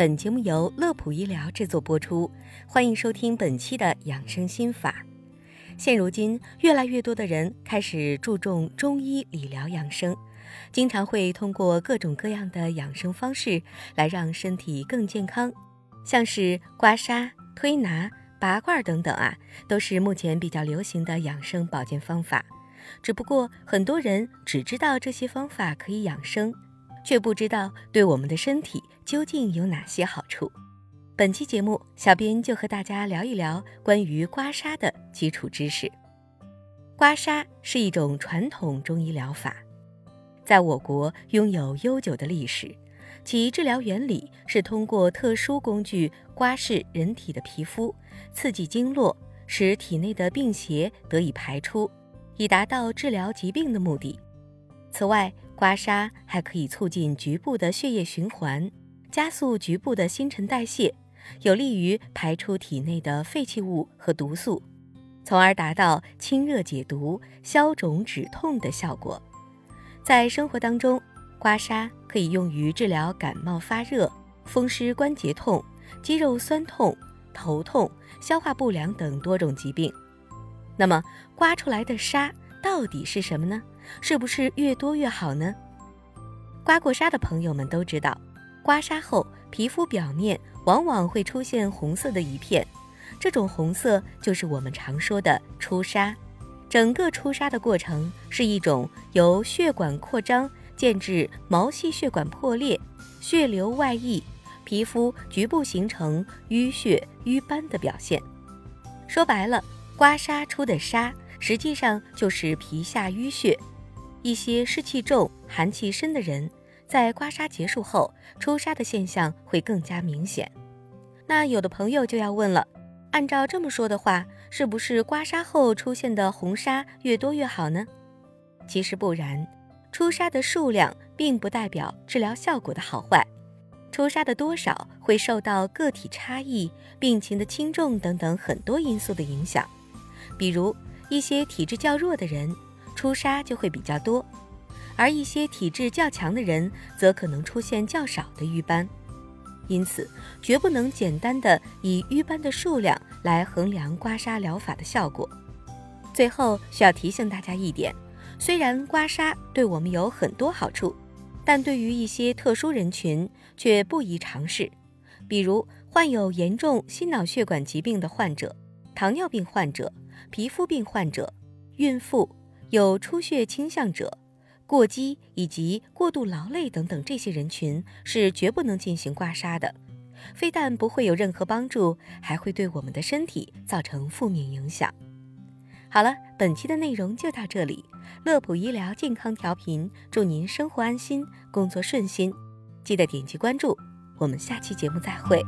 本节目由乐普医疗制作播出，欢迎收听本期的养生心法。现如今，越来越多的人开始注重中医理疗养生，经常会通过各种各样的养生方式来让身体更健康，像是刮痧、推拿、拔罐等等啊，都是目前比较流行的养生保健方法。只不过，很多人只知道这些方法可以养生。却不知道对我们的身体究竟有哪些好处。本期节目，小编就和大家聊一聊关于刮痧的基础知识。刮痧是一种传统中医疗法，在我国拥有悠久的历史。其治疗原理是通过特殊工具刮拭人体的皮肤，刺激经络，使体内的病邪得以排出，以达到治疗疾病的目的。此外，刮痧还可以促进局部的血液循环，加速局部的新陈代谢，有利于排出体内的废弃物和毒素，从而达到清热解毒、消肿止痛的效果。在生活当中，刮痧可以用于治疗感冒发热、风湿关节痛、肌肉酸痛、头痛、消化不良等多种疾病。那么，刮出来的痧到底是什么呢？是不是越多越好呢？刮过痧的朋友们都知道，刮痧后皮肤表面往往会出现红色的一片，这种红色就是我们常说的出痧。整个出痧的过程是一种由血管扩张渐至毛细血管破裂、血流外溢、皮肤局部形成淤血瘀斑的表现。说白了，刮痧出的痧实际上就是皮下淤血。一些湿气重、寒气深的人，在刮痧结束后出痧的现象会更加明显。那有的朋友就要问了：按照这么说的话，是不是刮痧后出现的红痧越多越好呢？其实不然，出痧的数量并不代表治疗效果的好坏，出痧的多少会受到个体差异、病情的轻重等等很多因素的影响。比如一些体质较弱的人。出痧就会比较多，而一些体质较强的人则可能出现较少的瘀斑，因此绝不能简单的以瘀斑的数量来衡量刮痧疗法的效果。最后需要提醒大家一点：虽然刮痧对我们有很多好处，但对于一些特殊人群却不宜尝试，比如患有严重心脑血管疾病的患者、糖尿病患者、皮肤病患者、孕妇。有出血倾向者、过激以及过度劳累等等这些人群是绝不能进行刮痧的，非但不会有任何帮助，还会对我们的身体造成负面影响。好了，本期的内容就到这里。乐普医疗健康调频，祝您生活安心，工作顺心。记得点击关注，我们下期节目再会。